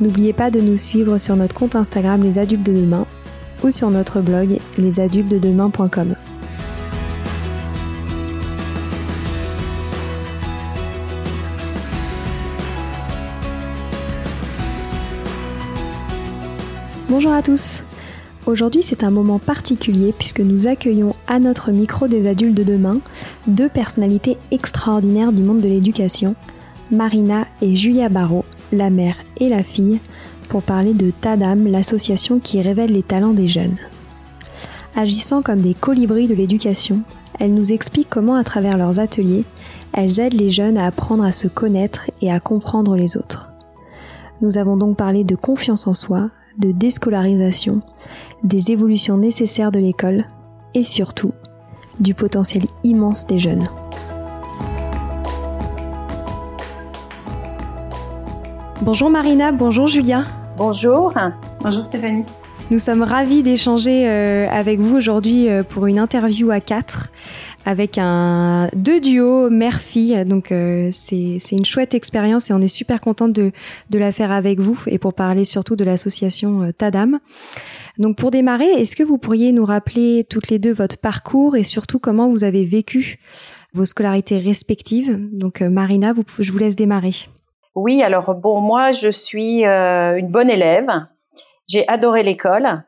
N'oubliez pas de nous suivre sur notre compte Instagram Les Adultes de Demain ou sur notre blog lesadultesdedemain.com. Bonjour à tous Aujourd'hui c'est un moment particulier puisque nous accueillons à notre micro des adultes de demain deux personnalités extraordinaires du monde de l'éducation, Marina et Julia Barrault, la mère et la fille, pour parler de TADAM, l'association qui révèle les talents des jeunes. Agissant comme des colibris de l'éducation, elles nous expliquent comment à travers leurs ateliers, elles aident les jeunes à apprendre à se connaître et à comprendre les autres. Nous avons donc parlé de confiance en soi, de déscolarisation, des évolutions nécessaires de l'école et surtout du potentiel immense des jeunes. Bonjour Marina, bonjour Julia. Bonjour. Bonjour Stéphanie. Nous sommes ravis d'échanger euh, avec vous aujourd'hui euh, pour une interview à quatre avec un deux duos mère-fille. Donc euh, c'est c'est une chouette expérience et on est super contente de de la faire avec vous et pour parler surtout de l'association Tadam. Donc pour démarrer, est-ce que vous pourriez nous rappeler toutes les deux votre parcours et surtout comment vous avez vécu vos scolarités respectives? Donc Marina, vous, je vous laisse démarrer. Oui, alors bon, moi je suis euh, une bonne élève. J'ai adoré l'école.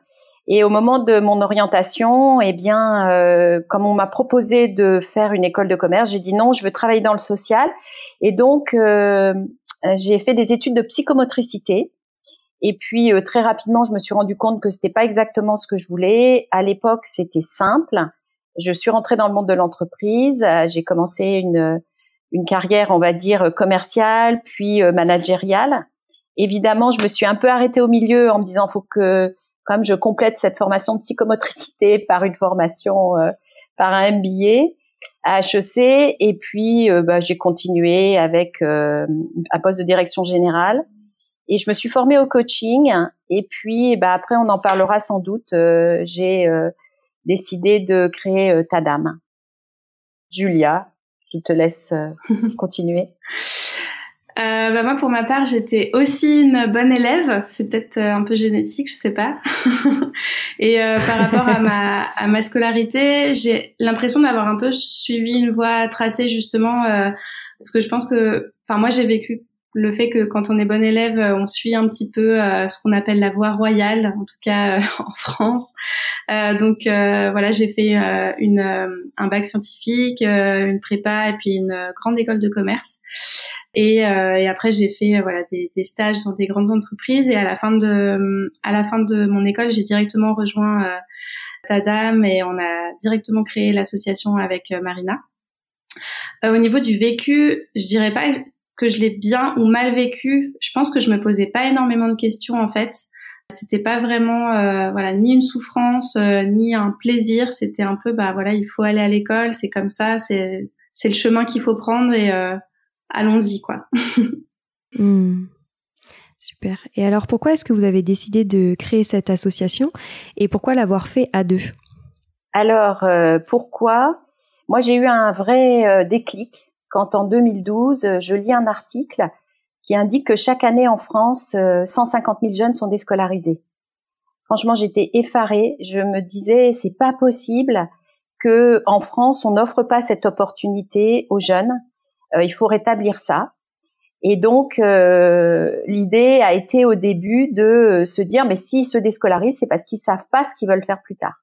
Et au moment de mon orientation, eh bien, euh, comme on m'a proposé de faire une école de commerce, j'ai dit non, je veux travailler dans le social. Et donc, euh, j'ai fait des études de psychomotricité. Et puis très rapidement, je me suis rendu compte que c'était pas exactement ce que je voulais. À l'époque, c'était simple. Je suis rentrée dans le monde de l'entreprise. J'ai commencé une une carrière, on va dire, commerciale, puis euh, managériale. Évidemment, je me suis un peu arrêtée au milieu en me disant, faut que, comme je complète cette formation de psychomotricité par une formation, euh, par un MBA à HEC, et puis euh, bah, j'ai continué avec un poste de direction générale. Et je me suis formée au coaching. Et puis, bah, après, on en parlera sans doute. j'ai décidé de créer Tadam. Julia, je te laisse euh, continuer. Euh, bah moi, pour ma part, j'étais aussi une bonne élève. C'est peut-être euh, un peu génétique, je sais pas. et euh, par rapport à ma, à ma scolarité, j'ai l'impression d'avoir un peu suivi une voie tracée justement, euh, parce que je pense que, enfin, moi, j'ai vécu le fait que quand on est bon élève, on suit un petit peu euh, ce qu'on appelle la voie royale, en tout cas euh, en France. Euh, donc voilà, j'ai fait une, un bac scientifique, une prépa et puis une grande école de commerce. Et, et après j'ai fait voilà des, des, stages dans des grandes entreprises et à la fin de à la fin de mon école, j'ai directement rejoint Tadam et on a directement créé l'association avec Marina. au niveau du vécu, je dirais pas que je l'ai bien ou mal vécu, je pense que je me posais pas énormément de questions en fait. C'était pas vraiment euh, voilà ni une souffrance euh, ni un plaisir. C'était un peu bah voilà il faut aller à l'école, c'est comme ça, c'est c'est le chemin qu'il faut prendre et euh, allons-y quoi. Hmm. Super. Et alors pourquoi est-ce que vous avez décidé de créer cette association et pourquoi l'avoir fait à deux? Alors pourquoi? Moi j'ai eu un vrai déclic quand en 2012, je lis un article qui indique que chaque année en France, 150 euh, 000 jeunes sont déscolarisés. Franchement, j'étais effarée. Je me disais, c'est pas possible que en France, on n'offre pas cette opportunité aux jeunes. Euh, il faut rétablir ça. Et donc, euh, l'idée a été au début de se dire, mais s'ils se déscolarisent, c'est parce qu'ils savent pas ce qu'ils veulent faire plus tard.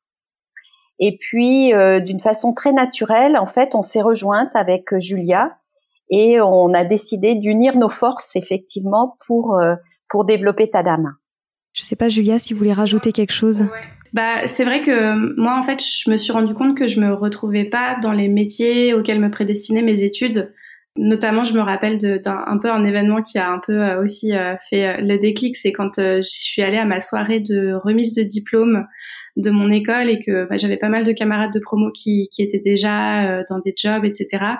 Et puis, euh, d'une façon très naturelle, en fait, on s'est rejointe avec euh, Julia et on a décidé d'unir nos forces, effectivement, pour, euh, pour développer Tadam. Je sais pas, Julia, si vous voulez rajouter quelque chose. Bah, c'est vrai que moi, en fait, je me suis rendu compte que je me retrouvais pas dans les métiers auxquels me prédestinaient mes études. Notamment, je me rappelle d'un un peu un événement qui a un peu aussi fait le déclic, c'est quand je suis allée à ma soirée de remise de diplôme de mon école et que bah, j'avais pas mal de camarades de promo qui, qui étaient déjà dans des jobs, etc.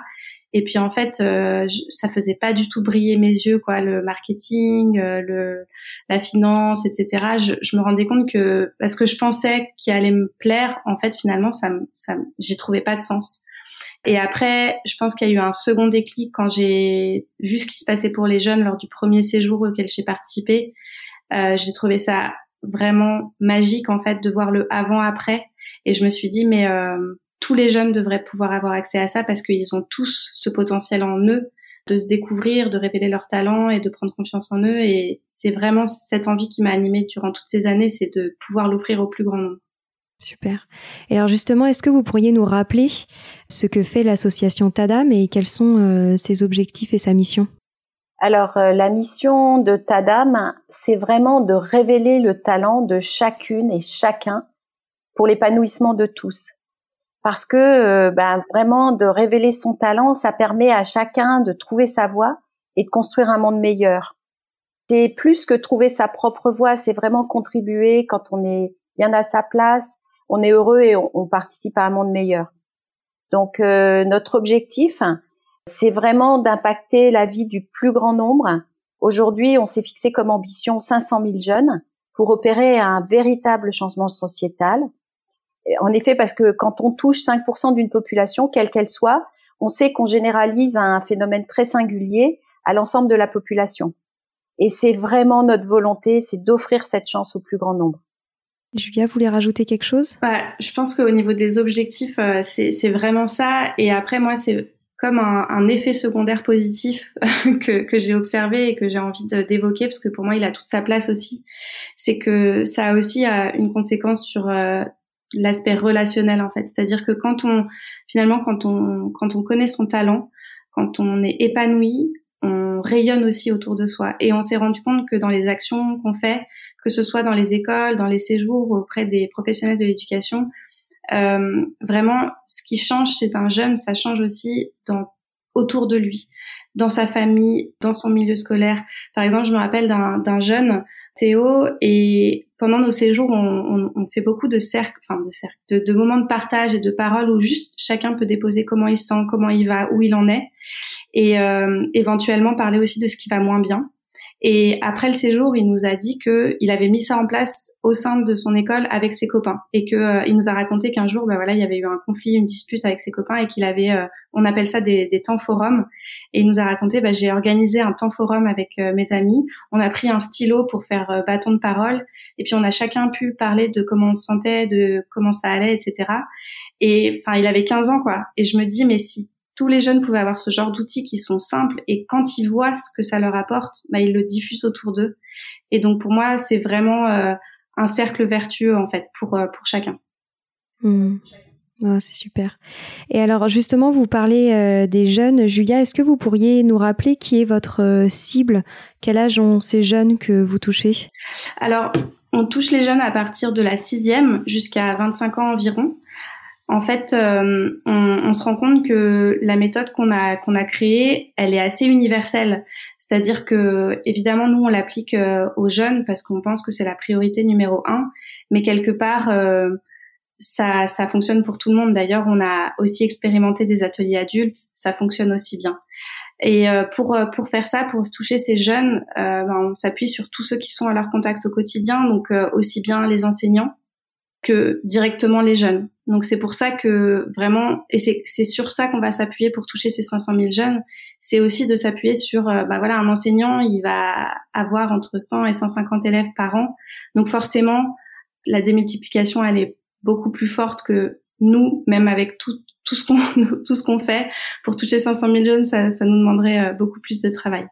Et puis en fait, euh, ça faisait pas du tout briller mes yeux, quoi, le marketing, euh, le la finance, etc. Je, je, me rendais compte que parce que je pensais qu'il allait me plaire, en fait, finalement, ça, ça, j'y trouvais pas de sens. Et après, je pense qu'il y a eu un second déclic quand j'ai vu ce qui se passait pour les jeunes lors du premier séjour auquel j'ai participé. Euh, j'ai trouvé ça vraiment magique en fait de voir le avant-après. Et je me suis dit mais euh, tous les jeunes devraient pouvoir avoir accès à ça parce qu'ils ont tous ce potentiel en eux de se découvrir, de révéler leurs talents et de prendre confiance en eux. Et c'est vraiment cette envie qui m'a animée durant toutes ces années, c'est de pouvoir l'offrir au plus grand nombre. Super. Et alors justement, est-ce que vous pourriez nous rappeler ce que fait l'association TADAM et quels sont euh, ses objectifs et sa mission? Alors, euh, la mission de TADAM, c'est vraiment de révéler le talent de chacune et chacun pour l'épanouissement de tous parce que euh, ben, vraiment de révéler son talent, ça permet à chacun de trouver sa voie et de construire un monde meilleur. C'est plus que trouver sa propre voie, c'est vraiment contribuer quand on est bien à sa place, on est heureux et on, participe à un monde meilleur. Donc euh, notre objectif, c'est vraiment d'impacter la vie du plus grand nombre. Aujourd'hui, on s'est fixé comme ambition 500 000 jeunes pour opérer un véritable changement sociétal en effet, parce que quand on touche 5% d'une population, quelle qu'elle soit, on sait qu'on généralise un phénomène très singulier à l'ensemble de la population. Et c'est vraiment notre volonté, c'est d'offrir cette chance au plus grand nombre. Julia, vous voulez rajouter quelque chose? Bah, Je pense qu'au niveau des objectifs, euh, c'est vraiment ça. Et après, moi, c'est comme un, effet secondaire positif que, que j'ai observé et que j'ai envie d'évoquer, parce que pour moi, il a toute sa place aussi. C'est que ça a aussi euh, une conséquence sur euh, l'aspect relationnel en fait. C'est-à-dire que quand on finalement quand on quand on connaît son talent, quand on est épanoui, on rayonne aussi autour de soi. Et on s'est rendu compte que dans les actions qu'on fait, que ce soit dans les écoles, dans les séjours auprès des professionnels de l'éducation, euh, vraiment, ce qui change c'est un jeune, ça change aussi dans autour de lui, dans sa famille, dans son milieu scolaire. Par exemple, je me rappelle d'un jeune Théo et pendant nos séjours, on, on, fait beaucoup de cercles, enfin de cercles, de, de, moments de partage et de paroles où juste chacun peut déposer comment il sent, comment il va, où il en est, et euh, éventuellement parler aussi de ce qui va moins bien. Et après le séjour, il nous a dit que il avait mis ça en place au sein de son école avec ses copains et que euh, il nous a raconté qu'un jour, bah voilà, il y avait eu un conflit, une dispute avec ses copains et qu'il avait, euh, on appelle ça des, des, temps forums. Et il nous a raconté, bah, j'ai organisé un temps forum avec euh, mes amis. On a pris un stylo pour faire bâton de parole et puis on a chacun pu parler de comment on se sentait, de comment ça allait, etc. Et enfin, il avait 15 ans quoi. Et je me dis, mais si tous les jeunes pouvaient avoir ce genre d'outils qui sont simples et quand ils voient ce que ça leur apporte, bah, ils le diffusent autour d'eux. Et donc pour moi, c'est vraiment euh, un cercle vertueux en fait pour euh, pour chacun. Mmh. c'est super. Et alors justement, vous parlez euh, des jeunes. Julia, est-ce que vous pourriez nous rappeler qui est votre cible? Quel âge ont ces jeunes que vous touchez? Alors, on touche les jeunes à partir de la sixième jusqu'à 25 ans environ en fait, euh, on, se rend compte que la méthode qu'on a qu'on a créée, elle est assez universelle. C'est-à-dire que évidemment, nous on l'applique euh, aux jeunes parce qu'on pense que c'est la priorité numéro un, mais quelque part, euh, ça ça fonctionne pour tout le monde. D'ailleurs, on a aussi expérimenté des ateliers adultes, ça fonctionne aussi bien. Et pour pour faire ça, pour toucher ces jeunes, ben, on s'appuie sur tous ceux qui sont à leur contact au quotidien, donc aussi bien les enseignants que directement les jeunes. Donc c'est pour ça que vraiment, et c'est sur ça qu'on va s'appuyer pour toucher ces 500 000 jeunes, c'est aussi de s'appuyer sur, euh, bah voilà, un enseignant, il va avoir entre 100 et 150 élèves par an. Donc forcément, la démultiplication, elle est beaucoup plus forte que nous, même avec tout, tout ce qu'on tout ce qu'on fait pour toucher 500 000 jeunes, ça, ça nous demanderait euh, beaucoup plus de travail.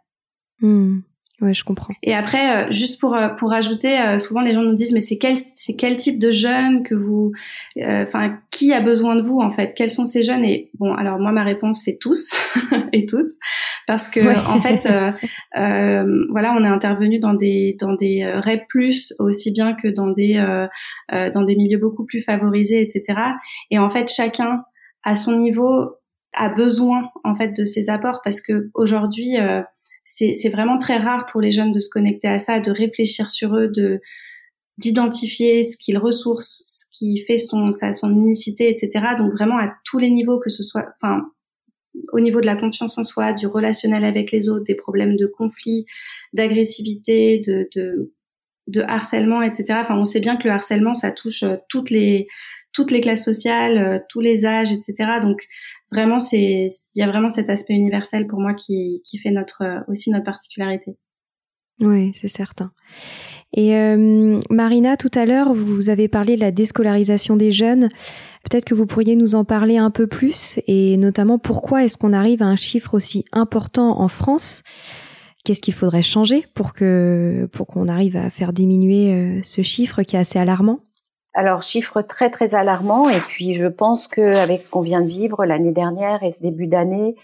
Hmm. Ouais, je comprends. Et après, euh, juste pour euh, pour ajouter, euh, souvent les gens nous disent mais c'est quel c'est quel type de jeunes que vous, enfin qui a besoin de vous en fait? Quels sont ces jeunes? Et bon, alors moi ma réponse c'est tous et toutes. Parce que en fait, voilà, on est intervenu dans des dans des REP plus aussi bien que dans des dans des milieux beaucoup plus favorisés, etc. Et en fait, chacun à son niveau a besoin en fait de ces apports. Parce que aujourd'hui euh, c'est vraiment très rare pour les jeunes de se connecter à ça, de réfléchir sur eux, de d'identifier ce qu'ils ressource, ce qui fait son sa, son unicité, etc. Donc vraiment à tous les niveaux, que ce soit, enfin, au niveau de la confiance en soi, du relationnel avec les autres, des problèmes de conflit, d'agressivité, de, de de harcèlement, etc. Enfin, on sait bien que le harcèlement, ça touche euh, toutes les toutes les classes sociales, euh, tous les âges, etc. Donc vraiment, c'est il y a vraiment cet aspect universel pour moi qui qui fait notre euh, aussi notre particularité. Oui, c'est certain. Et euh, Marina, tout à l'heure, vous avez parlé de la déscolarisation des jeunes. Peut-être que vous pourriez nous en parler un peu plus et notamment pourquoi est-ce qu'on arrive à un chiffre aussi important en France? Qu'est-ce qu'il faudrait changer pour que pour qu'on arrive à faire diminuer euh, ce chiffre qui est assez alarmant? Alors, chiffre très très alarmant. Et puis, je pense qu'avec ce qu'on vient de vivre l'année dernière et ce début d'année,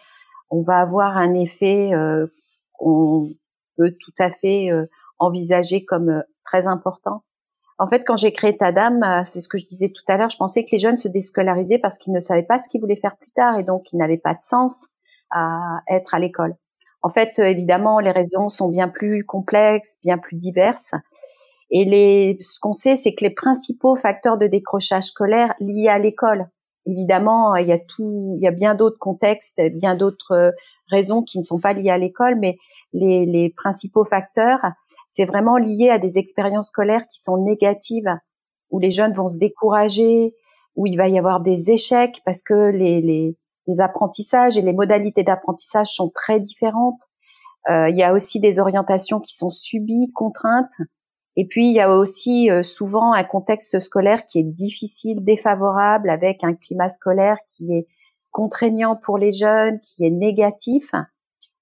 on va avoir un effet euh, qu'on peut tout à fait euh, envisager comme euh, très important. En fait, quand j'ai créé Tadam, euh, c'est ce que je disais tout à l'heure, je pensais que les jeunes se déscolarisaient parce qu'ils ne savaient pas ce qu'ils voulaient faire plus tard et donc ils n'avaient pas de sens à être à l'école. En fait, évidemment, les raisons sont bien plus complexes, bien plus diverses. Et les, ce qu'on sait, c'est que les principaux facteurs de décrochage scolaire liés à l'école, évidemment, il y a tout, il y a bien d'autres contextes, bien d'autres raisons qui ne sont pas liées à l'école, mais les, les principaux facteurs, c'est vraiment lié à des expériences scolaires qui sont négatives, où les jeunes vont se décourager, où il va y avoir des échecs parce que les, les, les apprentissages et les modalités d'apprentissage sont très différentes. Euh, il y a aussi des orientations qui sont subies, contraintes. Et puis, il y a aussi euh, souvent un contexte scolaire qui est difficile, défavorable, avec un climat scolaire qui est contraignant pour les jeunes, qui est négatif.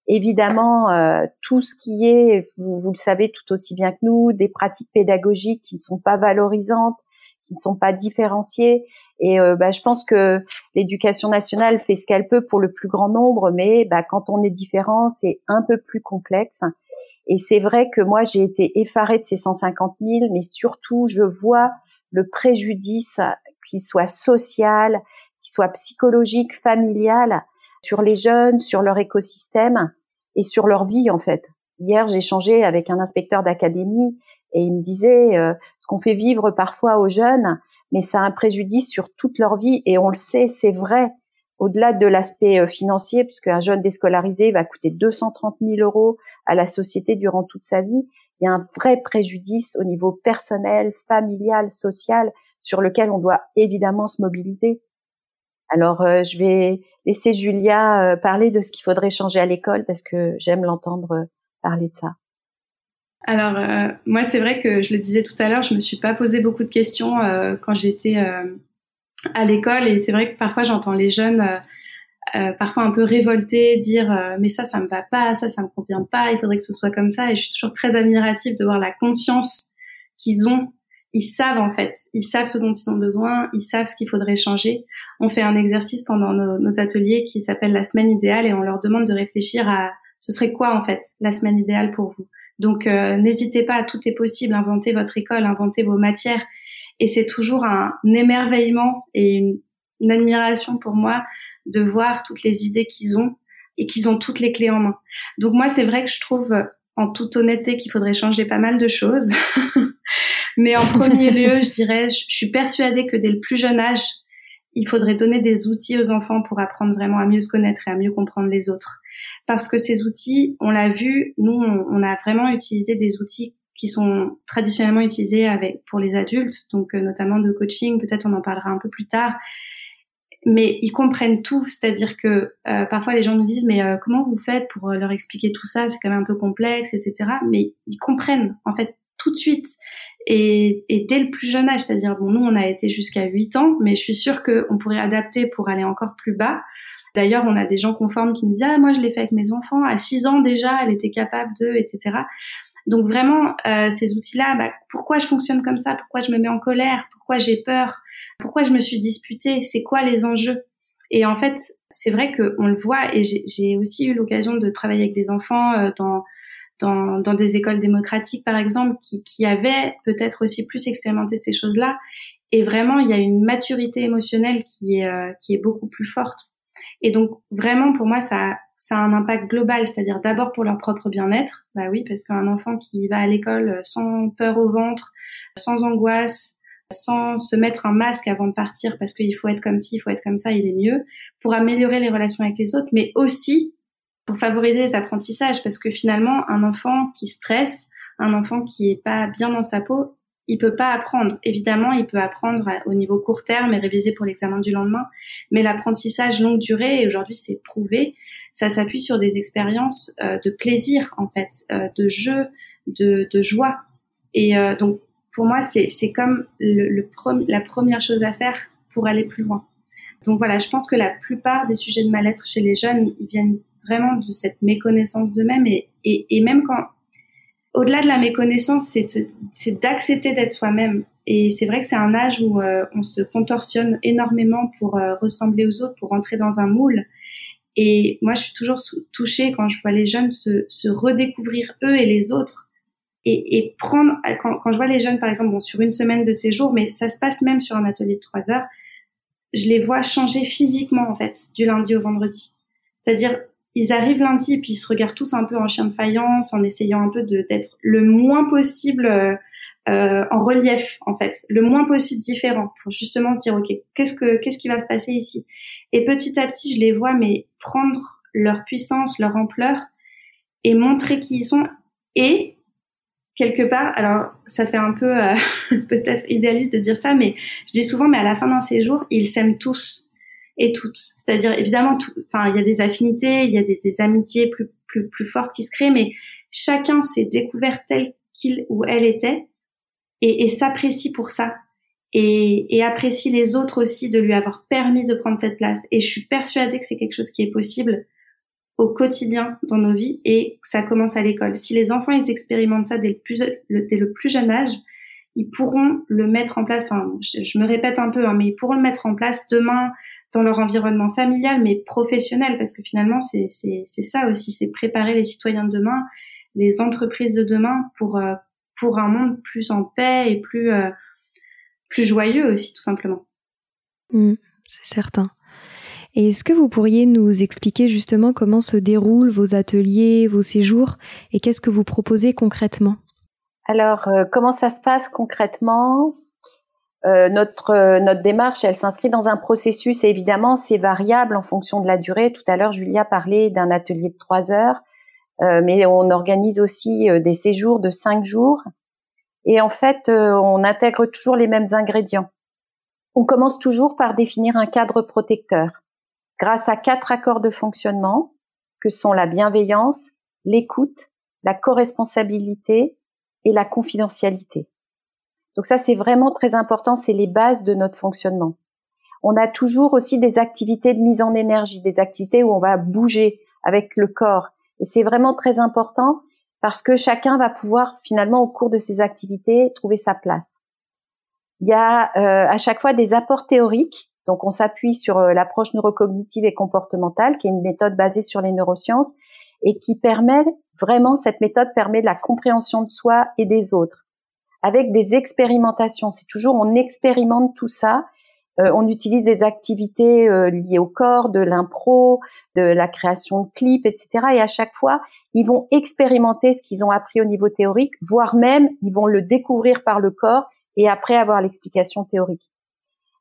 Évidemment, euh, tout ce qui est, vous, vous, le savez tout aussi bien que nous, des pratiques pédagogiques qui ne sont pas valorisantes, qui ne sont pas différenciées. Et euh, bah, je pense que l'éducation nationale fait ce qu'elle peut pour le plus grand nombre, mais bah, quand on est différent, c'est un peu plus complexe. Et c'est vrai que moi, j'ai été effarée de ces 150 000, mais surtout, je vois le préjudice, qu'il soit social, qu'il soit psychologique, familial, sur les jeunes, sur leur écosystème et sur leur vie en fait. Hier, j'ai échangé avec un inspecteur d'académie et il me disait euh, ce qu'on fait vivre parfois aux jeunes, mais ça a un préjudice sur toute leur vie et on le sait, c'est vrai. Au-delà de l'aspect euh, financier, puisque un jeune déscolarisé va coûter 230 000 euros à la société durant toute sa vie, il y a un vrai préjudice au niveau personnel, familial, social, sur lequel on doit évidemment se mobiliser. Alors, euh, je vais laisser Julia euh, parler de ce qu'il faudrait changer à l'école parce que j'aime l'entendre parler de ça. Alors, moi, c'est vrai que je le disais tout à l'heure, je me suis pas posé beaucoup de questions quand j'étais à l'école. Et c'est vrai que parfois j'entends les jeunes parfois un peu révoltés dire mais ça, ça me va pas, ça, ça me convient pas, il faudrait que ce soit comme ça et je suis toujours très admirative de voir la conscience qu'ils ont. Ils savent en fait, ils savent ce dont ils ont besoin, ils savent ce qu'il faudrait changer. On fait un exercice pendant nos, ateliers qui s'appelle la semaine idéale et on leur demande de réfléchir à ce serait quoi en fait la semaine idéale pour vous. Donc euh, n'hésitez pas, tout est possible, inventez votre école, inventez vos matières et c'est toujours un émerveillement et une, une admiration pour moi de voir toutes les idées qu'ils ont et qu'ils ont toutes les clés en main. Donc moi c'est vrai que je trouve en toute honnêteté qu'il faudrait changer pas mal de choses. Mais en premier lieu, je dirais, je, suis persuadée que dès le plus jeune âge, il faudrait donner des outils aux enfants pour apprendre vraiment à mieux se connaître et à mieux comprendre les autres. Parce que ces outils, on l'a vu, nous, on, a vraiment utilisé des outils qui sont traditionnellement utilisés pour les adultes, donc euh, notamment de coaching. Peut-être on en parlera un peu plus tard. Mais ils comprennent tout, c'est-à-dire que euh, parfois les gens nous disent mais euh, comment vous faites pour leur expliquer tout ça? C'est quand même un peu complexe, etc. Mais ils comprennent en fait tout de suite et, dès le plus jeune âge, c'est-à-dire bon nous on a été jusqu'à 8 ans, mais je suis sûre qu'on pourrait adapter pour aller encore plus bas. D'ailleurs, on a des gens conformes qui nous disent ah moi je l'ai fait avec mes enfants à 6 ans déjà, elle était capable de, etc. Donc vraiment euh, ces outils-là, bah, pourquoi je fonctionne comme ça, pourquoi je me mets en colère, pourquoi j'ai peur, pourquoi je me suis disputée, c'est quoi les enjeux? Et en fait, c'est vrai qu'on le voit, et j'ai aussi eu l'occasion de travailler avec des enfants euh, dans dans, dans des écoles démocratiques, par exemple, qui, qui avaient peut-être aussi plus expérimenté ces choses-là. Et vraiment, il y a une maturité émotionnelle qui est, euh, qui est beaucoup plus forte. Et donc vraiment pour moi ça ça a un impact global, c'est-à-dire d'abord pour leur propre bien-être. Bah oui, parce qu'un enfant qui va à l'école sans peur au ventre, sans angoisse, sans se mettre un masque avant de partir parce qu'il faut être comme ci, il faut être comme ça, il est mieux, pour améliorer les relations avec les autres, mais aussi pour favoriser les apprentissages, parce que finalement, un enfant qui stresse, un enfant qui est pas bien dans sa peau, il peut pas apprendre. Évidemment, il peut apprendre au niveau court terme et réviser pour l'examen du lendemain, mais l'apprentissage longue durée, et aujourd'hui c'est prouvé, ça s'appuie sur des expériences euh, de plaisir en fait, euh, de jeu, de, joie. Et euh, donc pour moi, c'est comme la première chose à faire pour aller plus loin. Donc voilà, je pense que la plupart des sujets de mal-être chez les jeunes, ils viennent vraiment de cette méconnaissance d'eux-mêmes et, et, et, même quand, au-delà de la méconnaissance, c'est d'accepter d'être soi-même. Et c'est vrai que c'est un âge où euh, on se contorsionne énormément pour euh, ressembler aux autres, pour rentrer dans un moule. Et moi, je suis toujours touchée quand je vois les jeunes se, se redécouvrir eux et les autres et, et prendre quand, quand, je vois les jeunes par exemple bon sur une semaine de séjour mais ça se passe même sur un atelier de trois heures je les vois changer physiquement en fait du lundi au vendredi c'est-à-dire ils arrivent lundi et puis ils se regardent tous un peu en chien de faïence en essayant un peu d'être le moins possible euh, euh, en relief en fait. Le moins possible différent pour justement dire ok qu'est-ce que qu'est-ce qui va se passer ici? Et petit à petit je les vois mais prendre leur puissance leur ampleur et montrer qui ils sont. Et quelque part, alors ça fait un peu euh, peut-être idéaliste de dire ça, mais je dis souvent, mais à la fin d'un séjour, ils s'aiment tous et toutes. C'est-à-dire évidemment, enfin il y a des affinités, il y a des, des, amitiés plus, plus plus fortes qui se créent, mais chacun s'est découvert tel qu'il ou elle était et, et s'apprécie pour ça. Et, et apprécie les autres aussi de lui avoir permis de prendre cette place. Et je suis persuadée que c'est quelque chose qui est possible au quotidien dans nos vies et ça commence à l'école. Si les enfants ils expérimentent ça dès le plus, dès le plus jeune âge, ils pourront le mettre en place. Enfin, je, me répète un peu, hein, mais ils pourront le mettre en place demain dans leur environnement familial, mais professionnel, parce que finalement c'est ça aussi, c'est préparer les citoyens de demain, les entreprises de demain pour euh, pour un monde plus en paix et plus euh, plus joyeux aussi tout simplement. Mmh, c'est certain. Et est-ce que vous pourriez nous expliquer justement comment se déroulent vos ateliers, vos séjours et qu'est-ce que vous proposez concrètement? Alors, euh, comment ça se passe concrètement? Euh, notre euh, notre démarche, elle s'inscrit dans un processus et évidemment c'est variable en fonction de la durée. Tout à l'heure, Julia parlait d'un atelier de trois heures, mais on organise aussi des séjours de cinq jours. Et en fait, on intègre toujours les mêmes ingrédients. On commence toujours par définir un cadre protecteur grâce à quatre accords de fonctionnement que sont la bienveillance, l'écoute, la co-responsabilité et la confidentialité. Donc ça, c'est vraiment très important, c'est les bases de notre fonctionnement. On a toujours aussi des activités de mise en énergie, des activités où on va bouger avec le corps. Et c'est vraiment très important parce que chacun va pouvoir finalement au cours de ces activités trouver sa place. Il y a euh, à chaque fois des apports théoriques donc on s'appuie sur euh, l'approche neurocognitive et comportementale, qui est une méthode basée sur les neurosciences et qui permet vraiment, cette méthode permet de la compréhension de soi et des autres, avec des expérimentations. C'est toujours, on expérimente tout ça. Euh, on utilise des activités euh, liées au corps, de l'impro, de la création de clips, etc. Et à chaque fois, ils vont expérimenter ce qu'ils ont appris au niveau théorique, voire même, ils vont le découvrir par le corps et après avoir l'explication théorique.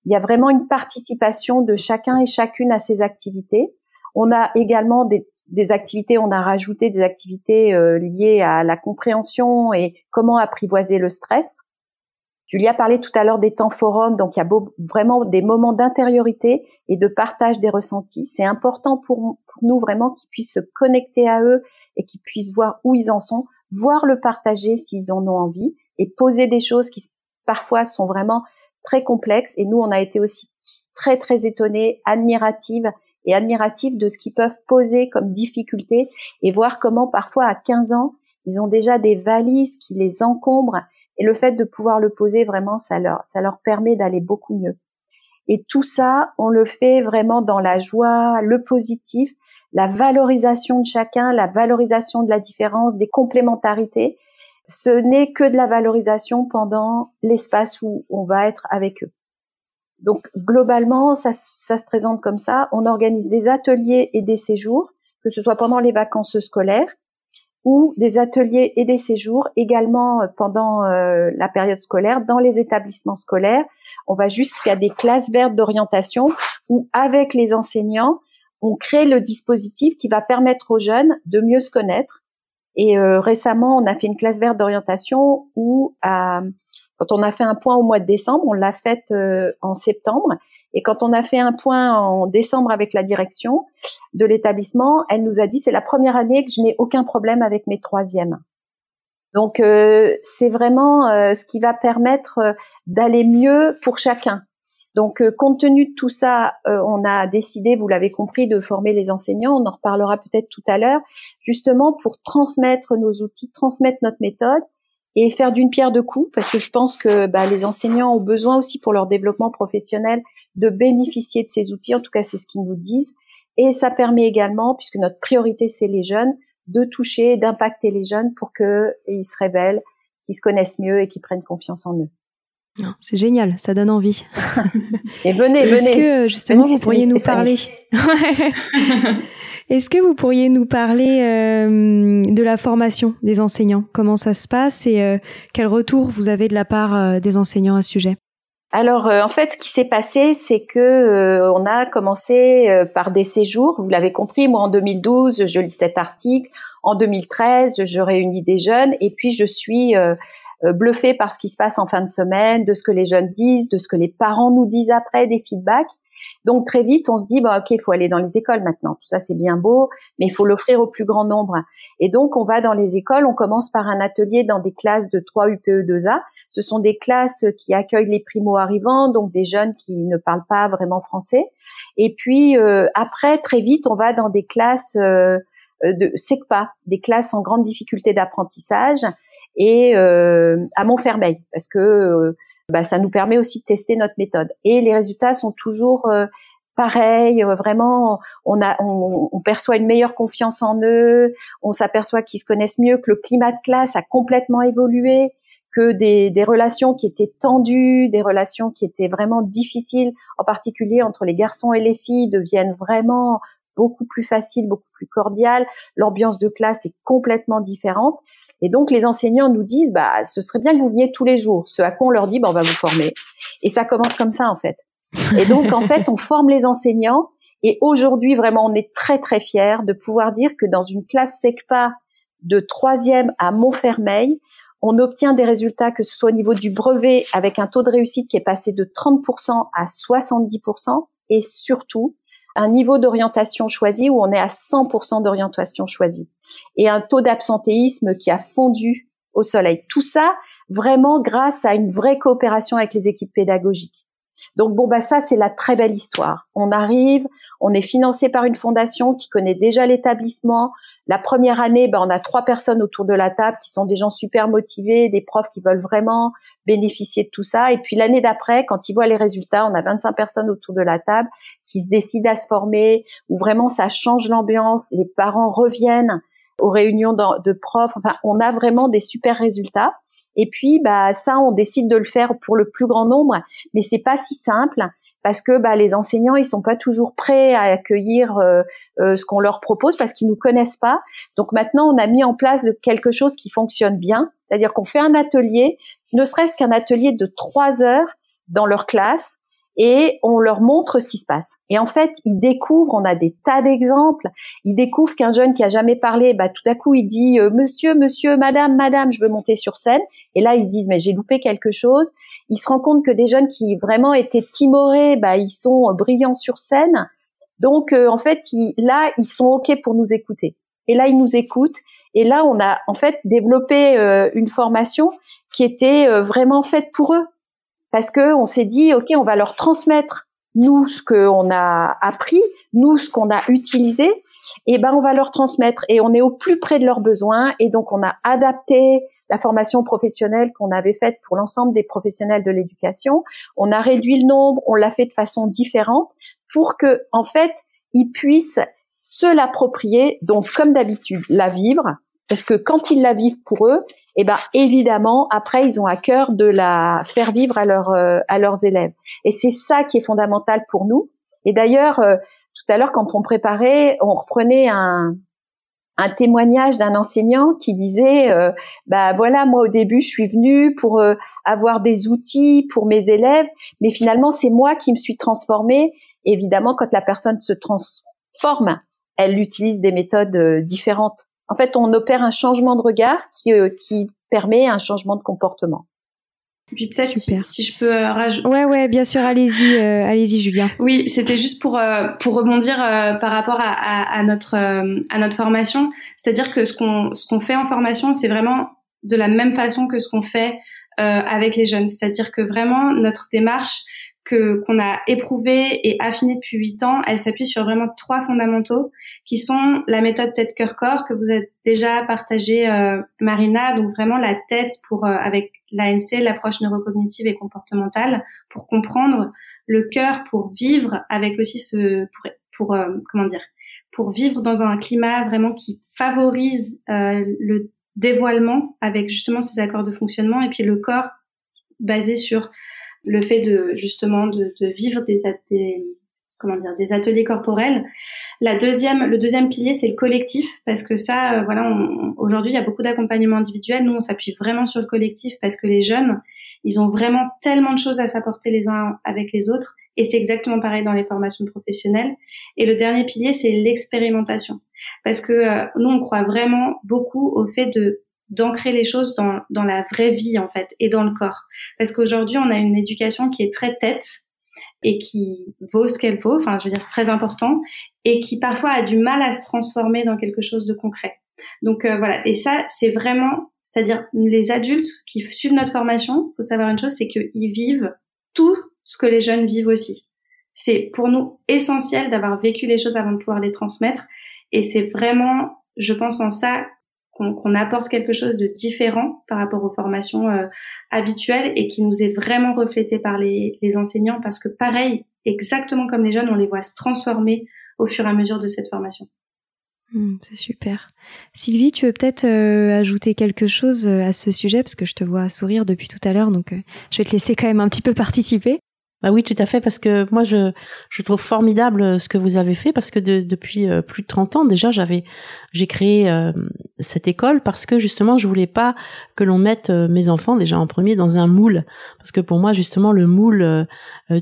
Il y a vraiment une participation de chacun et chacune à ces activités. On a également des, activités, on a rajouté des activités euh, liées à la compréhension et comment apprivoiser le stress. Julia parlait tout à l'heure des temps forums, donc il y a vraiment des moments d'intériorité et de partage des ressentis. C'est important pour, nous vraiment qu'ils puissent se connecter à eux et qu'ils puissent voir où ils en sont, voir le partager s'ils en ont envie et poser des choses qui parfois sont vraiment très complexe. Et nous, on a été aussi très, très étonnés, admiratives et admiratifs de ce qu'ils peuvent poser comme difficulté et voir comment parfois à 15 ans, ils ont déjà des valises qui les encombrent. Et le fait de pouvoir le poser, vraiment, ça leur, ça leur permet d'aller beaucoup mieux. Et tout ça, on le fait vraiment dans la joie, le positif, la valorisation de chacun, la valorisation de la différence, des complémentarités ce n'est que de la valorisation pendant l'espace où on va être avec eux. Donc globalement, ça, ça se présente comme ça. On organise des ateliers et des séjours, que ce soit pendant les vacances scolaires ou des ateliers et des séjours également euh, pendant euh, la période scolaire dans les établissements scolaires. On va jusqu'à des classes vertes d'orientation où avec les enseignants, on crée le dispositif qui va permettre aux jeunes de mieux se connaître. Et euh, récemment, on a fait une classe verte d'orientation où, quand on a fait un point au mois de décembre, on l'a faite en septembre, et quand on a fait un point en décembre avec la direction de l'établissement, elle nous a dit c'est la première année que je n'ai aucun problème avec mes troisièmes. Donc euh, c'est vraiment euh, ce qui va permettre euh, d'aller mieux pour chacun. Donc compte tenu de tout ça, on a décidé, vous l'avez compris, de former les enseignants. On en reparlera peut-être tout à l'heure, justement pour transmettre nos outils, transmettre notre méthode et faire d'une pierre deux coups, parce que je pense que bah, les enseignants ont besoin aussi pour leur développement professionnel de bénéficier de ces outils. En tout cas, c'est ce qu'ils nous disent. Et ça permet également, puisque notre priorité c'est les jeunes, de toucher, d'impacter les jeunes pour qu'ils se révèlent, qu'ils se connaissent mieux et qu'ils prennent confiance en eux. C'est génial, ça donne envie. et venez, venez. Est-ce que justement vous pourriez nous parler? Est-ce que vous pourriez nous parler euh, de la formation des enseignants? Comment ça se passe et euh, quel retour vous avez de la part euh, des enseignants à ce sujet? Alors en fait, ce qui s'est passé, c'est que on a commencé par des séjours. Vous l'avez compris, moi en 2012, je lis cet article. En 2013, je réunis des jeunes et puis je suis bluffée par ce qui se passe en fin de semaine, de ce que les jeunes disent, de ce que les parents nous disent après, des feedbacks. Donc très vite, on se dit, bah, ok, il faut aller dans les écoles maintenant. Tout ça, c'est bien beau, mais il faut l'offrir au plus grand nombre. Et donc, on va dans les écoles. On commence par un atelier dans des classes de 3 UPE2A. Ce sont des classes qui accueillent les primo-arrivants, donc des jeunes qui ne parlent pas vraiment français. Et puis euh, après, très vite, on va dans des classes euh, de SECPA, des classes en grande difficulté d'apprentissage, et euh, à Montfermeil, parce que bah, ça nous permet aussi de tester notre méthode. Et les résultats sont toujours euh, pareils. Euh, vraiment, on, a, on, on, perçoit une meilleure confiance en eux. On s'aperçoit qu'ils se connaissent mieux, que le climat de classe a complètement évolué, que des, des relations qui étaient tendues, des relations qui étaient vraiment difficiles, en particulier entre les garçons et les filles, deviennent vraiment beaucoup plus faciles, beaucoup plus cordiales. L'ambiance de classe est complètement différente. Et donc les enseignants nous disent, bah, ce serait bien que vous veniez tous les jours. Ce à quoi on leur dit, bah, on va vous former. Et ça commence comme ça en fait. Et donc en fait, on forme les enseignants. Et aujourd'hui, vraiment, on est très très fiers de pouvoir dire que dans une classe SECPA de troisième à Montfermeil, on obtient des résultats que ce soit au niveau du brevet avec un taux de réussite qui est passé de 30% à 70% et surtout un niveau d'orientation choisi où on est à 100% d'orientation choisie et un taux d'absentéisme qui a fondu au soleil. Tout ça vraiment grâce à une vraie coopération avec les équipes pédagogiques. Donc bon bah ça c'est la très belle histoire. On arrive, on est financé par une fondation qui connaît déjà l'établissement. La première année, bah, on a trois personnes autour de la table qui sont des gens super motivés, des profs qui veulent vraiment bénéficier de tout ça. Et puis l'année d'après, quand ils voient les résultats, on a 25 personnes autour de la table qui se décident à se former, où vraiment ça change l'ambiance, les parents reviennent aux réunions de profs. Enfin, on a vraiment des super résultats. Et puis, bah, ça, on décide de le faire pour le plus grand nombre, mais c'est pas si simple parce que bah, les enseignants, ils sont pas toujours prêts à accueillir euh, euh, ce qu'on leur propose parce qu'ils nous connaissent pas. Donc maintenant, on a mis en place quelque chose qui fonctionne bien, c'est-à-dire qu'on fait un atelier, ne serait-ce qu'un atelier de trois heures dans leur classe et on leur montre ce qui se passe. Et en fait, ils découvrent, on a des tas d'exemples, ils découvrent qu'un jeune qui a jamais parlé, bah, tout à coup, il dit euh, Monsieur, monsieur, madame, madame, je veux monter sur scène. Et là, ils se disent, mais j'ai loupé quelque chose. Ils se rendent compte que des jeunes qui vraiment étaient timorés, bah, ils sont euh, brillants sur scène. Donc, euh, en fait, là, ils sont OK pour nous écouter. Et là, ils nous écoutent. Et là, on a en fait développé une formation qui était vraiment faite pour eux. Parce que on s'est dit ok on va leur transmettre nous ce qu'on a appris, nous ce qu'on a utilisé, et ben on va leur transmettre. Et on est au plus près de leurs besoins et donc on a adapté la formation professionnelle qu'on avait faite pour l'ensemble des professionnels de l'éducation, on a réduit le nombre, on l'a fait de façon différente pour que en fait ils puissent se l'approprier, donc comme d'habitude la vivre, parce que quand ils la vivent pour eux, et eh ben évidemment après ils ont à cœur de la faire vivre à leurs à leurs élèves. Et c'est ça qui est fondamental pour nous. Et d'ailleurs tout à l'heure quand on préparait, on reprenait un un témoignage d'un enseignant qui disait euh, bah voilà moi au début je suis venu pour euh, avoir des outils pour mes élèves mais finalement c'est moi qui me suis transformée évidemment quand la personne se transforme elle utilise des méthodes euh, différentes en fait on opère un changement de regard qui qui permet un changement de comportement puis peut-être si, je peux euh, rajouter. Ouais, ouais, bien sûr, allez-y, euh, allez-y, Julien. Oui, c'était juste pour euh, pour rebondir par rapport à, à, à notre à notre formation, c'est-à-dire que ce qu'on ce qu'on fait en formation, c'est vraiment de la même façon que ce qu'on fait avec les jeunes, c'est-à-dire que vraiment notre démarche que qu'on a éprouvé et affiné depuis huit ans, elle s'appuie sur vraiment trois fondamentaux qui sont la méthode tête cœur corps que vous avez déjà partagé euh, Marina, donc vraiment la tête pour euh, avec l'ANC, l'approche neurocognitive et comportementale pour comprendre le cœur pour vivre avec aussi ce pour, pour euh, comment dire pour vivre dans un climat vraiment qui favorise le dévoilement avec justement ces accords de fonctionnement et puis le corps basé sur le fait de justement de, de vivre des, des, comment dire des ateliers corporels. La deuxième, le deuxième pilier, c'est le collectif parce que ça, euh, voilà, aujourd'hui il y a beaucoup d'accompagnement individuel. Nous, on s'appuie vraiment sur le collectif parce que les jeunes, ils ont vraiment tellement de choses à s'apporter les uns avec les autres. Et c'est exactement pareil dans les formations professionnelles. Et le dernier pilier, c'est l'expérimentation. Parce que euh, nous, on croit vraiment beaucoup au fait de d'ancrer les choses dans, dans la vraie vie en fait et dans le corps. Parce qu'aujourd'hui, on a une éducation qui est très tête et qui vaut ce qu'elle vaut, enfin je veux dire c'est très important, et qui parfois a du mal à se transformer dans quelque chose de concret. Donc euh, voilà, et ça c'est vraiment, c'est-à-dire les adultes qui suivent notre formation, faut savoir une chose, c'est qu'ils vivent tout ce que les jeunes vivent aussi. C'est pour nous essentiel d'avoir vécu les choses avant de pouvoir les transmettre, et c'est vraiment, je pense en ça qu'on apporte quelque chose de différent par rapport aux formations euh, habituelles et qui nous est vraiment reflété par les, enseignants parce que pareil, exactement comme les jeunes, on les voit se transformer au fur et à mesure de cette formation. Hmm, c'est super. Sylvie, tu veux peut-être euh, ajouter quelque chose euh, à ce sujet? Parce que je te vois sourire depuis tout à l'heure, donc je vais te laisser quand même un petit peu participer. Bah oui, tout à fait, parce que moi, je, je trouve formidable euh, ce que vous avez fait, parce que depuis euh, plus de 30 ans, déjà, j'avais, j'ai créé euh, cette école parce que justement, je voulais pas que l'on mette mes enfants déjà en premier dans un moule, parce que pour moi, justement, le moule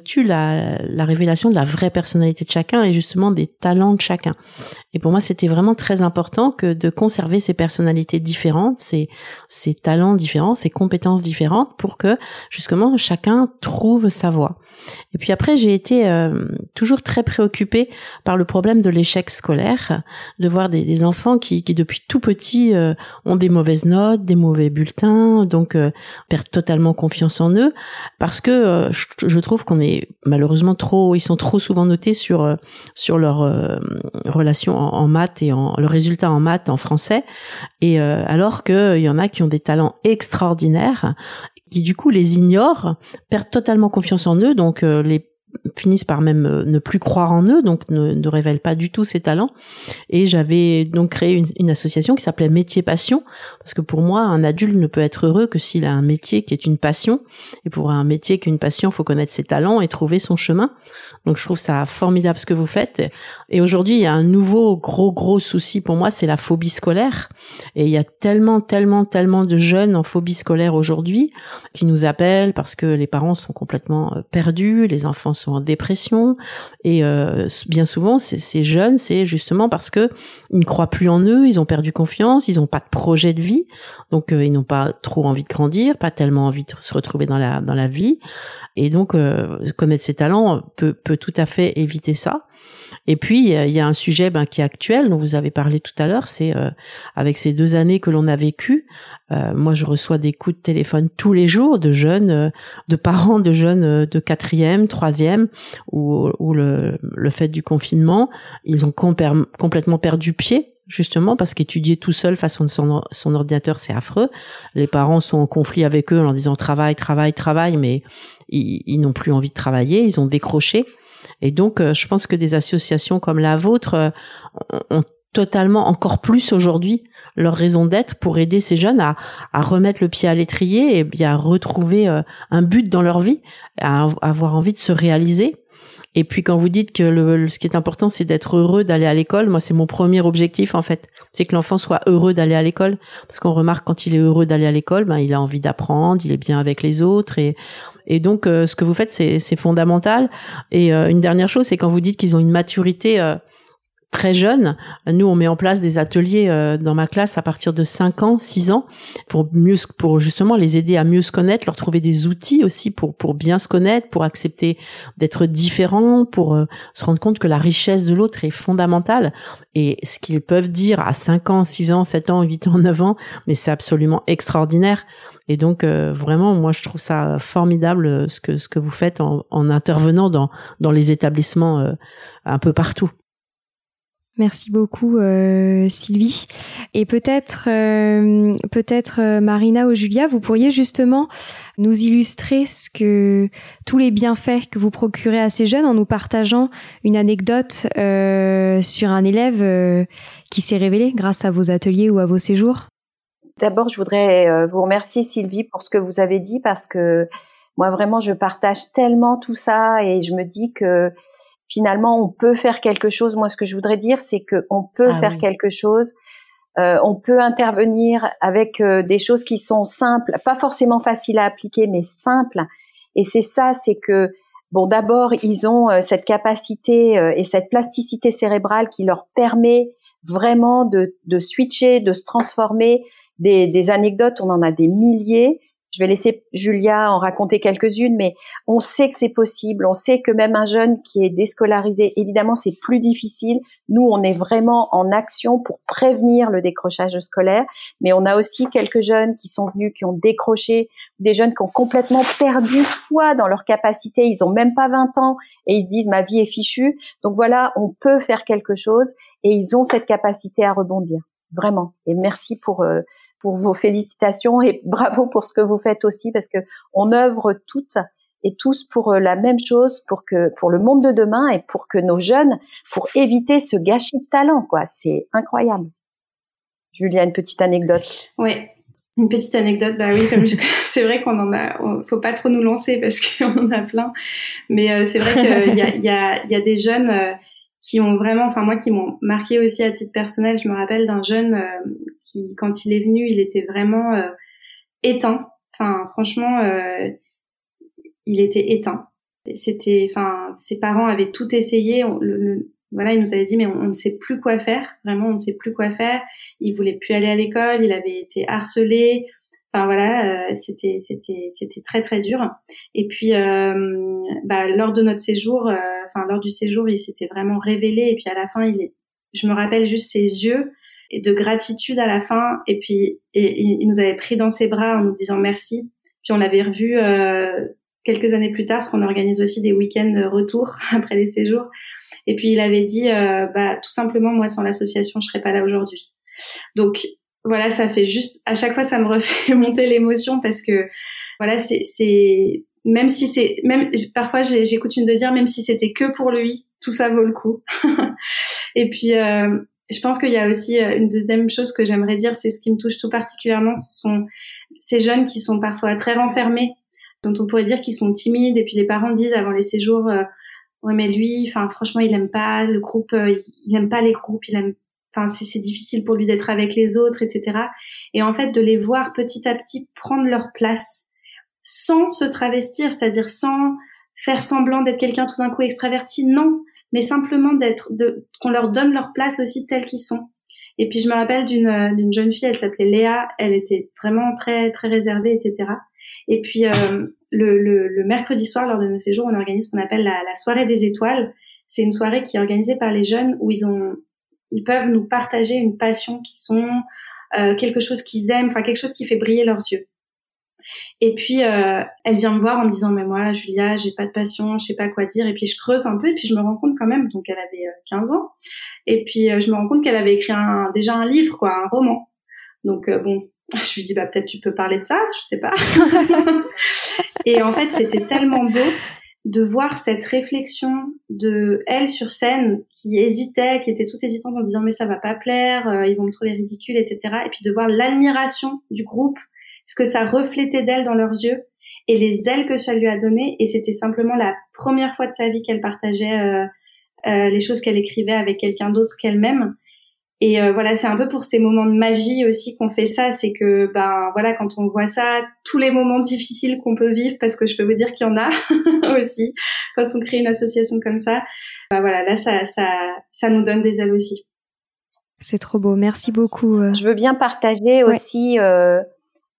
tue la, la révélation de la vraie personnalité de chacun et justement des talents de chacun. Et pour moi, c'était vraiment très important que de conserver ces personnalités différentes, ces, ces talents différents, ces compétences différentes, pour que justement chacun trouve sa voie. Et puis après, j'ai été euh, toujours très préoccupée par le problème de l'échec scolaire, de voir des, enfants qui, qui, depuis tout petit euh, ont des mauvaises notes, des mauvais bulletins, donc euh, perdent totalement confiance en eux, parce que je, trouve qu'on est malheureusement trop, ils sont trop souvent notés sur sur leur relation en, en, maths et en le résultat en maths en français, et alors qu'il y en a qui ont des talents extraordinaires qui du coup les ignorent, perdent totalement confiance en eux, donc euh, les finissent par même euh, ne plus croire en eux, donc ne, ne révèlent pas du tout ces talents. Et j'avais donc créé une, une association qui s'appelait Métier Passion, parce que pour moi, un adulte ne peut être heureux que s'il a un métier qui est une passion. Et pour un métier qui est une passion, il faut connaître ses talents et trouver son chemin. Donc je trouve ça formidable ce que vous faites. Et aujourd'hui, il y a un nouveau gros gros souci pour moi, c'est la phobie scolaire. Et il y a tellement tellement tellement de jeunes en phobie scolaire aujourd'hui qui nous appellent parce que les parents sont complètement euh, perdus, les enfants sont en dépression et euh, bien souvent ces jeunes c'est justement parce que ils ne croient plus en eux, ils ont perdu confiance, ils n'ont pas de projet de vie, donc euh, ils n'ont pas trop envie de grandir, pas tellement envie de se retrouver dans la dans la vie et donc euh, connaître ses talents peut peut tout à fait éviter ça. Et puis il y a un sujet ben, qui est actuel, dont vous avez parlé tout à l'heure, c'est euh, avec ces deux années que l'on a vécues. Euh, moi, je reçois des coups de téléphone tous les jours de jeunes, euh, de parents de jeunes de quatrième, troisième, où le, le fait du confinement, ils ont complètement perdu pied justement parce qu'étudier tout seul face à son, son ordinateur c'est affreux. Les parents sont en conflit avec eux en leur disant travail, travail, travail, mais ils, ils n'ont plus envie de travailler, ils ont décroché. Et donc, euh, je pense que des associations comme la vôtre euh, ont totalement encore plus aujourd'hui leur raison d'être pour aider ces jeunes à, remettre le pied à l'étrier et bien à retrouver euh, un but dans leur vie, à avoir envie de se réaliser et puis quand vous dites que ce qui est important, c'est d'être heureux d'aller à l'école, moi c'est mon premier objectif en fait, c'est que l'enfant soit heureux d'aller à l'école, parce qu'on remarque quand il est heureux d'aller à l'école, ben il a envie d'apprendre, il est bien avec les autres et et donc euh, ce que vous faites c'est c'est fondamental. Et euh, une dernière chose, c'est quand vous dites qu'ils ont une maturité euh, très jeunes. Nous, on met en place des ateliers euh, dans ma classe à partir de 5 ans, 6 ans, pour mieux, pour justement les aider à mieux se connaître, leur trouver des outils aussi pour pour bien se connaître, pour accepter d'être différents, pour euh, se rendre compte que la richesse de l'autre est fondamentale. Et ce qu'ils peuvent dire à 5 ans, 6 ans, 7 ans, 8 ans, 9 ans, mais c'est absolument extraordinaire. Et donc euh, vraiment, moi, je trouve ça formidable ce que ce que vous faites en, en intervenant dans dans les établissements un peu partout. Merci beaucoup euh, Sylvie. Et peut-être, euh, peut-être euh, Marina ou Julia, vous pourriez justement nous illustrer ce que tous les bienfaits que vous procurez à ces jeunes en nous partageant une anecdote sur un élève qui s'est révélé grâce à vos ateliers ou à vos séjours. D'abord, je voudrais vous remercier Sylvie pour ce que vous avez dit parce que moi vraiment je partage tellement tout ça et je me dis que finalement on peut faire quelque chose. Moi, ce que je voudrais dire, c'est que on peut ah faire quelque chose. Euh, on peut intervenir avec euh, des choses qui sont simples, pas forcément faciles à appliquer, mais simples. Et c'est ça, c'est que bon, d'abord ils ont euh, cette capacité euh, et cette plasticité cérébrale qui leur permet vraiment de, de switcher, de se transformer. Des, des anecdotes, on en a des milliers. Je vais laisser Julia en raconter quelques-unes, mais on sait que c'est possible. On sait que même un jeune qui est déscolarisé, évidemment, c'est plus difficile. Nous, on est vraiment en action pour prévenir le décrochage scolaire, mais on a aussi quelques jeunes qui sont venus, qui ont décroché, des jeunes qui ont complètement perdu foi dans leur capacité. Ils ont même pas 20 ans et ils disent ma vie est fichue. Donc voilà, on peut faire quelque chose et ils ont cette capacité à rebondir. Vraiment. Et merci pour euh, pour vos félicitations et bravo pour ce que vous faites aussi parce que on œuvre toutes et tous pour euh, la même chose, pour que pour le monde de demain et pour que nos jeunes, pour éviter ce gâchis de talent, quoi. C'est incroyable. Julia, une petite anecdote. Oui, une petite anecdote. Bah oui, c'est vrai qu'on en a, faut pas trop nous lancer parce qu'on en a plein. Mais euh, c'est vrai qu'il y a, y y a des jeunes. Euh, qui ont vraiment, enfin moi qui m'ont marqué aussi à titre personnel. Je me rappelle d'un jeune euh, qui, quand il est venu, il était vraiment euh, éteint. Enfin franchement, euh, il était éteint. C'était, enfin ses parents avaient tout essayé. voilà, il nous avait dit mais on, ne sait plus quoi faire. Vraiment, on ne sait plus quoi faire. Il voulait plus aller à l'école. Il avait été harcelé. Enfin voilà, euh, c'était c'était c'était très très dur. Et puis euh, bah, lors de notre séjour, euh, enfin lors du séjour, il s'était vraiment révélé. Et puis à la fin, il est, je me rappelle juste ses yeux et de gratitude à la fin. Et puis et, il nous avait pris dans ses bras en nous disant merci. Puis on l'avait revu quelques années plus tard parce qu'on organise aussi des week-ends retour après les séjours. Et puis il avait dit, bah tout simplement moi sans l'association je serais pas là aujourd'hui. Donc voilà, ça fait juste à chaque fois ça me refait monter l'émotion parce que voilà, c'est c'est même si c'est même parfois j'écoute une de dire même si c'était que pour lui, tout ça vaut le coup. et puis euh, je pense qu'il y a aussi euh, une deuxième chose que j'aimerais dire, c'est ce qui me touche tout particulièrement, ce sont ces jeunes qui sont parfois très renfermés, dont on pourrait dire qu'ils sont timides et puis les parents disent avant les séjours euh, ouais mais lui, enfin franchement il aime pas le groupe, euh, il aime pas les groupes, il aime enfin c'est difficile pour lui d'être avec les autres, etc. Et en fait de les voir petit à petit prendre leur place sans se travestir, c'est-à-dire sans faire semblant d'être quelqu'un tout d'un coup extraverti, non, mais simplement d'être, de, qu'on leur donne leur place aussi tels qu'ils sont. Et puis je me rappelle d'une, d'une jeune fille, elle s'appelait Léa, elle était vraiment très très réservée, etc. Et puis euh, le, le, le, mercredi soir, lors de nos séjours, on organise ce qu'on appelle la, la soirée des étoiles. C'est une soirée qui est organisée par les jeunes où ils ont ils peuvent nous partager une passion qui sont euh, quelque chose qu'ils aiment, enfin quelque chose qui fait briller leurs yeux. Et puis euh, elle vient me voir en me disant mais moi Julia j'ai pas de passion, je sais pas quoi dire et puis je creuse un peu et puis je me rends compte quand même donc elle avait 15 euh, ans et puis euh, je me rends compte qu'elle avait écrit un, déjà un livre quoi, un roman. Donc bon, je lui dis bah peut-être tu peux parler de ça, je sais pas. et en fait c'était tellement beau de voir cette réflexion de elle sur scène qui hésitait, qui était toute hésitante en disant mais ça va pas plaire, euh, ils vont me trouver ridicule, etc. Et puis de voir l'admiration du groupe, ce que ça reflétait d'elle dans leurs yeux et les ailes que ça lui a donné. Et c'était simplement la première fois de sa vie qu'elle partageait euh, euh, les choses qu'elle écrivait avec quelqu'un d'autre qu'elle-même. Et euh, voilà, c'est un peu pour ces moments de magie aussi qu'on fait ça. C'est que, ben voilà, quand on voit ça, tous les moments difficiles qu'on peut vivre, parce que je peux vous dire qu'il y en a aussi quand on crée une association comme ça. Ben voilà, là, ça, ça, ça nous donne des ailes aussi. C'est trop beau. Merci beaucoup. Euh. Je veux bien partager aussi euh,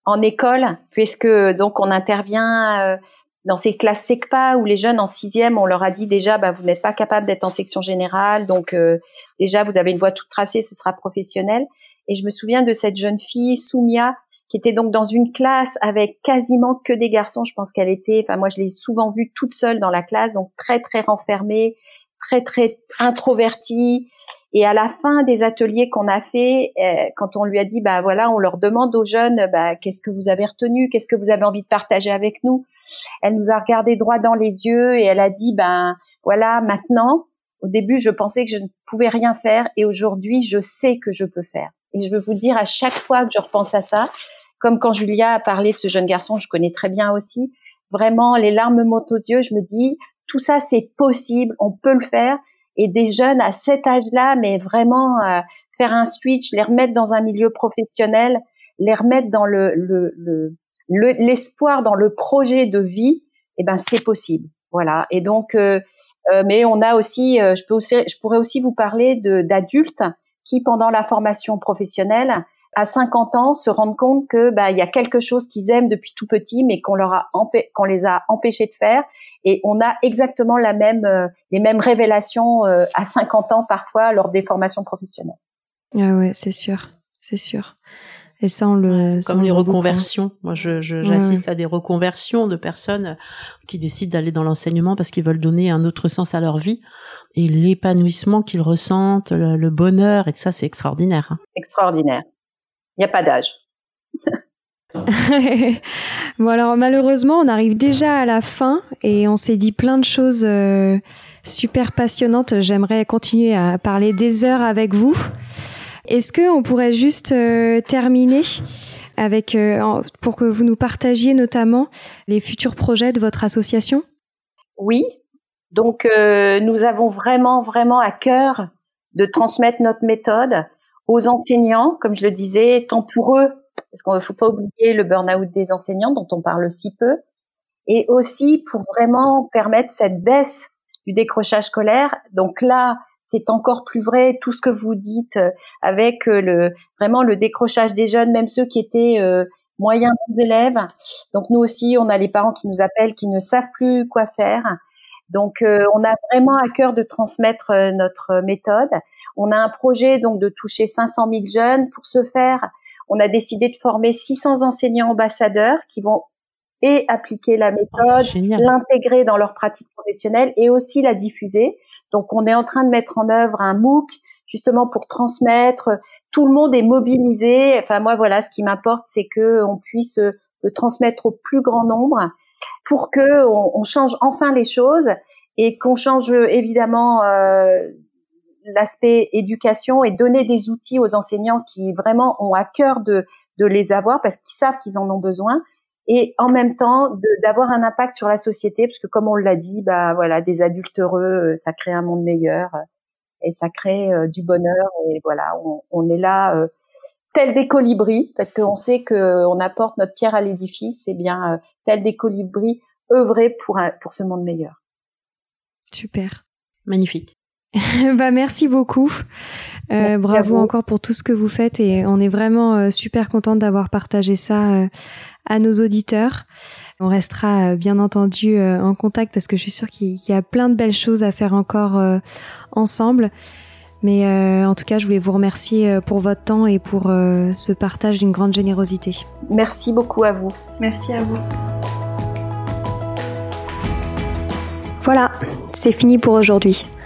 en école, puisque donc on intervient dans ces classes SECPA où les jeunes en sixième, on leur a dit déjà, bah, vous n'êtes pas capable d'être en section générale, donc euh, déjà vous avez une voie toute tracée, ce sera professionnel. Et je me souviens de cette jeune fille, Soumia, qui était donc dans une classe avec quasiment que des garçons. Je pense qu'elle était, enfin moi je l'ai souvent vue toute seule dans la classe, donc très très renfermée, très très introvertie. Et à la fin des ateliers qu'on a fait, euh, quand on lui a dit, bah voilà, on leur demande aux jeunes, bah qu'est-ce que vous avez retenu, qu'est-ce que vous avez envie de partager avec nous, elle nous a regardé droit dans les yeux et elle a dit, ben voilà, maintenant, au début, je pensais que je ne pouvais rien faire et aujourd'hui, je sais que je peux faire. Et je veux vous dire, à chaque fois que je repense à ça, comme quand Julia a parlé de ce jeune garçon, je connais très bien aussi, vraiment, les larmes montent aux yeux, je me dis, tout ça, c'est possible, on peut le faire. Et des jeunes à cet âge-là, mais vraiment euh, faire un switch, les remettre dans un milieu professionnel, les remettre dans le, le, le l'espoir dans le projet de vie, eh ben c'est possible. Voilà. Et donc, euh, euh, mais on a aussi, euh, je peux aussi, je pourrais aussi vous parler d'adultes qui, pendant la formation professionnelle, à 50 ans, se rendent compte que bah il y a quelque chose qu'ils aiment depuis tout petit, mais qu'on leur a qu'on les a empêchés de faire. Et on a exactement la même, les mêmes révélations à 50 ans parfois lors des formations professionnelles. Ah ouais, c'est sûr, c'est sûr. Et ça, on le comme les reconversions. Moi, je j'assiste à des reconversions de personnes qui décident d'aller dans l'enseignement parce qu'ils veulent donner un autre sens à leur vie et l'épanouissement qu'ils ressentent, le, bonheur et tout ça, c'est extraordinaire. Hein. Extraordinaire. Il n'y a pas d'âge. bon alors malheureusement on arrive déjà à la fin et on s'est dit plein de choses euh, super passionnantes. J'aimerais continuer à parler des heures avec vous. Est-ce qu'on pourrait juste euh, terminer avec euh, pour que vous nous partagiez notamment les futurs projets de votre association? Oui. Donc nous avons vraiment vraiment à cœur de transmettre notre méthode aux enseignants, comme je le disais, tant pour eux, parce qu'on ne faut pas oublier le burn-out des enseignants dont on parle si peu, et aussi pour vraiment permettre cette baisse du décrochage scolaire. Donc là, c'est encore plus vrai tout ce que vous dites euh, avec euh, le vraiment le décrochage des jeunes, même ceux qui étaient euh, moyens élèves. Donc nous aussi, on a les parents qui nous appellent, qui ne savent plus quoi faire. Donc on a vraiment à cœur de transmettre notre méthode. On a un projet donc de toucher 500 000 jeunes. Pour ce faire, on a décidé de former 600 enseignants ambassadeurs qui vont et appliquer la oh, méthode, l'intégrer dans leur pratique professionnelle et aussi la diffuser. Donc on est en train de mettre en œuvre un MOOC justement pour transmettre. Tout le monde est mobilisé. Enfin moi voilà, ce qui m'importe, c'est que on puisse le transmettre au plus grand nombre pour que on, change enfin les choses et qu'on change évidemment euh, l'aspect éducation et donner des outils aux enseignants qui vraiment ont à cœur de, de les avoir parce qu'ils savent qu'ils en ont besoin et en même temps d'avoir un impact sur la société parce que comme on l'a dit bah voilà des adultes heureux euh, ça crée un monde meilleur euh, et ça crée euh, du bonheur et voilà on, on est là euh, tel des colibris parce qu'on sait que on apporte notre pierre à l'édifice et bien tel des colibris œuvrer pour un, pour ce monde meilleur. Super. Magnifique bah merci beaucoup euh, bravo encore pour tout ce que vous faites et on est vraiment super contente d'avoir partagé ça à nos auditeurs. On restera euh, bien entendu euh, en contact parce que je suis sûre qu'il y a plein de belles choses à faire encore euh, ensemble. Mais en tout cas, je voulais vous remercier pour votre temps et pour ce partage d'une grande générosité. Merci beaucoup à vous. Merci à vous. Voilà, c'est fini pour aujourd'hui.